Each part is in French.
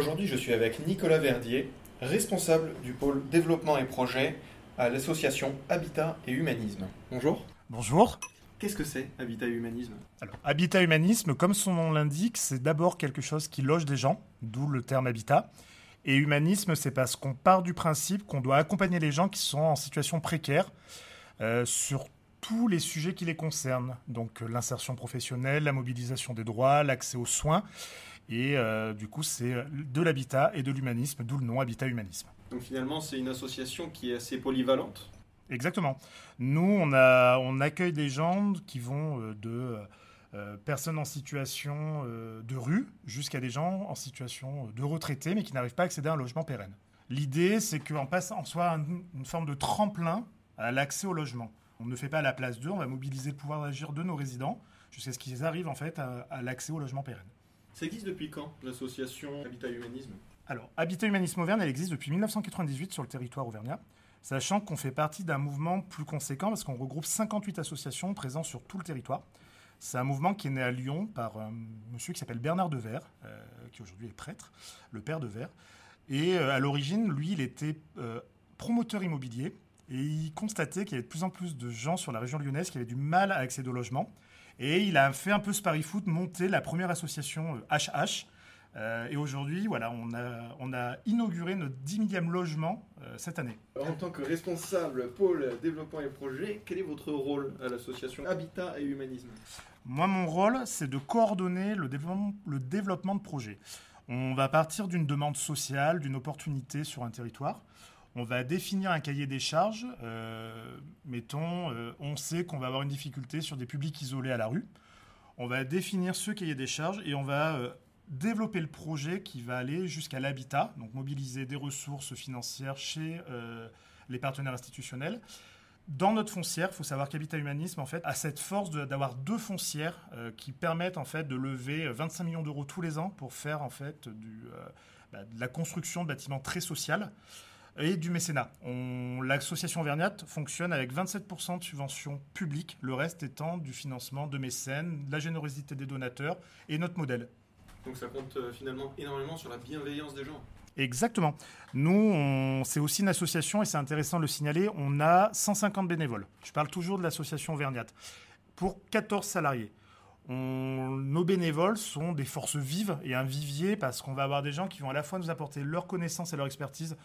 Aujourd'hui, je suis avec Nicolas Verdier, responsable du pôle développement et projet à l'association Habitat et Humanisme. Bonjour. Bonjour. Qu'est-ce que c'est Habitat et Humanisme? Alors, Habitat Humanisme, comme son nom l'indique, c'est d'abord quelque chose qui loge des gens, d'où le terme habitat. Et humanisme, c'est parce qu'on part du principe qu'on doit accompagner les gens qui sont en situation précaire euh, sur tous les sujets qui les concernent. Donc euh, l'insertion professionnelle, la mobilisation des droits, l'accès aux soins. Et euh, du coup, c'est de l'habitat et de l'humanisme, d'où le nom Habitat Humanisme. Donc finalement, c'est une association qui est assez polyvalente? Exactement. Nous, on, a, on accueille des gens qui vont de personnes en situation de rue jusqu'à des gens en situation de retraité mais qui n'arrivent pas à accéder à un logement pérenne. L'idée, c'est qu'en passe en soit une forme de tremplin à l'accès au logement. On ne fait pas la place d'eux, on va mobiliser le pouvoir d'agir de nos résidents jusqu'à ce qu'ils arrivent en fait à, l'accès au logement pérenne. Ça existe depuis quand l'association Habitat Humanisme? Alors, Habitat Humanisme Auvergne, elle existe depuis 1998 sur le territoire auvergnat, sachant qu'on fait partie d'un mouvement plus conséquent parce qu'on regroupe 58 associations présentes sur tout le territoire. C'est un mouvement qui est né à Lyon par un monsieur qui s'appelle Bernard Devers, euh, qui aujourd'hui est prêtre, le père Devers. Et euh, à l'origine, lui, il était euh, promoteur immobilier et il constatait qu'il y avait de plus en plus de gens sur la région lyonnaise qui avaient du mal à accéder au logement. Et il a fait un peu ce pari-foot, monter la première association HH. Euh, euh, et aujourd'hui, voilà, on a, on a inauguré notre 10 millième logement euh, cette année. En tant que responsable pôle développement et projet, quel est votre rôle à l'association Habitat et Humanisme? Moi, mon rôle, c'est de coordonner le développement, le développement de projets. On va partir d'une demande sociale, d'une opportunité sur un territoire on va définir un cahier des charges. Euh, mettons, euh, on sait qu'on va avoir une difficulté sur des publics isolés à la rue. On va définir ce cahier des charges et on va euh, développer le projet qui va aller jusqu'à l'habitat, donc mobiliser des ressources financières chez les partenaires institutionnels. Dans notre foncière, il faut savoir qu'Habitat Humanisme en fait, a cette force d'avoir deux foncières qui permettent en fait, de lever 25 millions d'euros tous les ans pour faire en fait, bah, de la construction de bâtiments très sociaux et du mécénat. L'association Vergnat fonctionne avec 27% de subventions publiques, le reste étant du financement de mécènes, la générosité des donateurs et notre modèle. Donc ça compte euh, finalement énormément sur la bienveillance des gens. Exactement. Nous, c'est aussi une association, et c'est intéressant de le signaler, on a 150 bénévoles. Je parle toujours de l'association Vergnat. Pour 14 salariés. nos bénévoles sont des forces vives et un vivier parce qu'on va avoir des gens qui vont à la fois nous apporter leur connaissance et leur expertise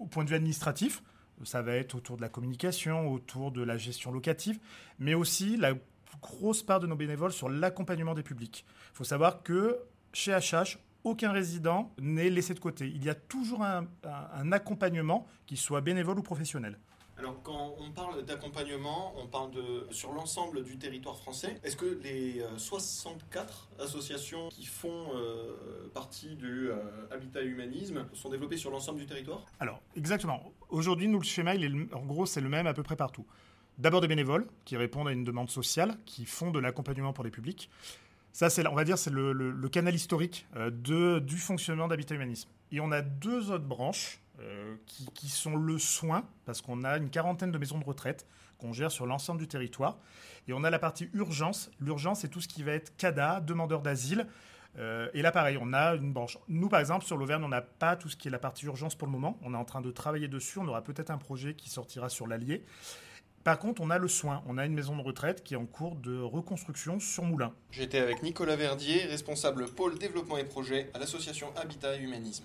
au point de vue administratif, ça va être autour de la communication, autour de la gestion locative, mais aussi la grosse part de nos bénévoles sur l'accompagnement des publics. Il faut savoir que chez HH, aucun résident n'est laissé de côté. Il y a toujours un, accompagnement, qu'il soit bénévole ou professionnel. Alors, quand on parle d'accompagnement, on parle de sur l'ensemble du territoire français. Est-ce que les 64 euh, associations qui font euh, partie du euh, Habitat Humanisme sont développées sur l'ensemble du territoire? Alors, exactement. Aujourd'hui, nous, le schéma, il est, en gros, c'est le même à peu près partout. D'abord des bénévoles qui répondent à une demande sociale, qui font de l'accompagnement pour les publics. Ça, c'est, on va dire, c'est le, canal historique du fonctionnement d'Habitat Humanisme. Et on a deux autres branches euh, qui, sont le soin, parce qu'on a une quarantaine de maisons de retraite qu'on gère sur l'ensemble du territoire. Et on a la partie urgence. L'urgence, c'est tout ce qui va être CADA, demandeur d'asile. Euh, et là, pareil, on a une branche. Nous, par exemple, sur l'Auvergne, on n'a pas tout ce qui est la partie urgence pour le moment. On est en train de travailler dessus. On aura peut-être un projet qui sortira sur l'Allier. Par contre, on a le soin. On a une maison de retraite qui est en cours de reconstruction sur Moulin. J'étais avec Nicolas Verdier, responsable pôle développement et projet à l'association Habitat et Humanisme.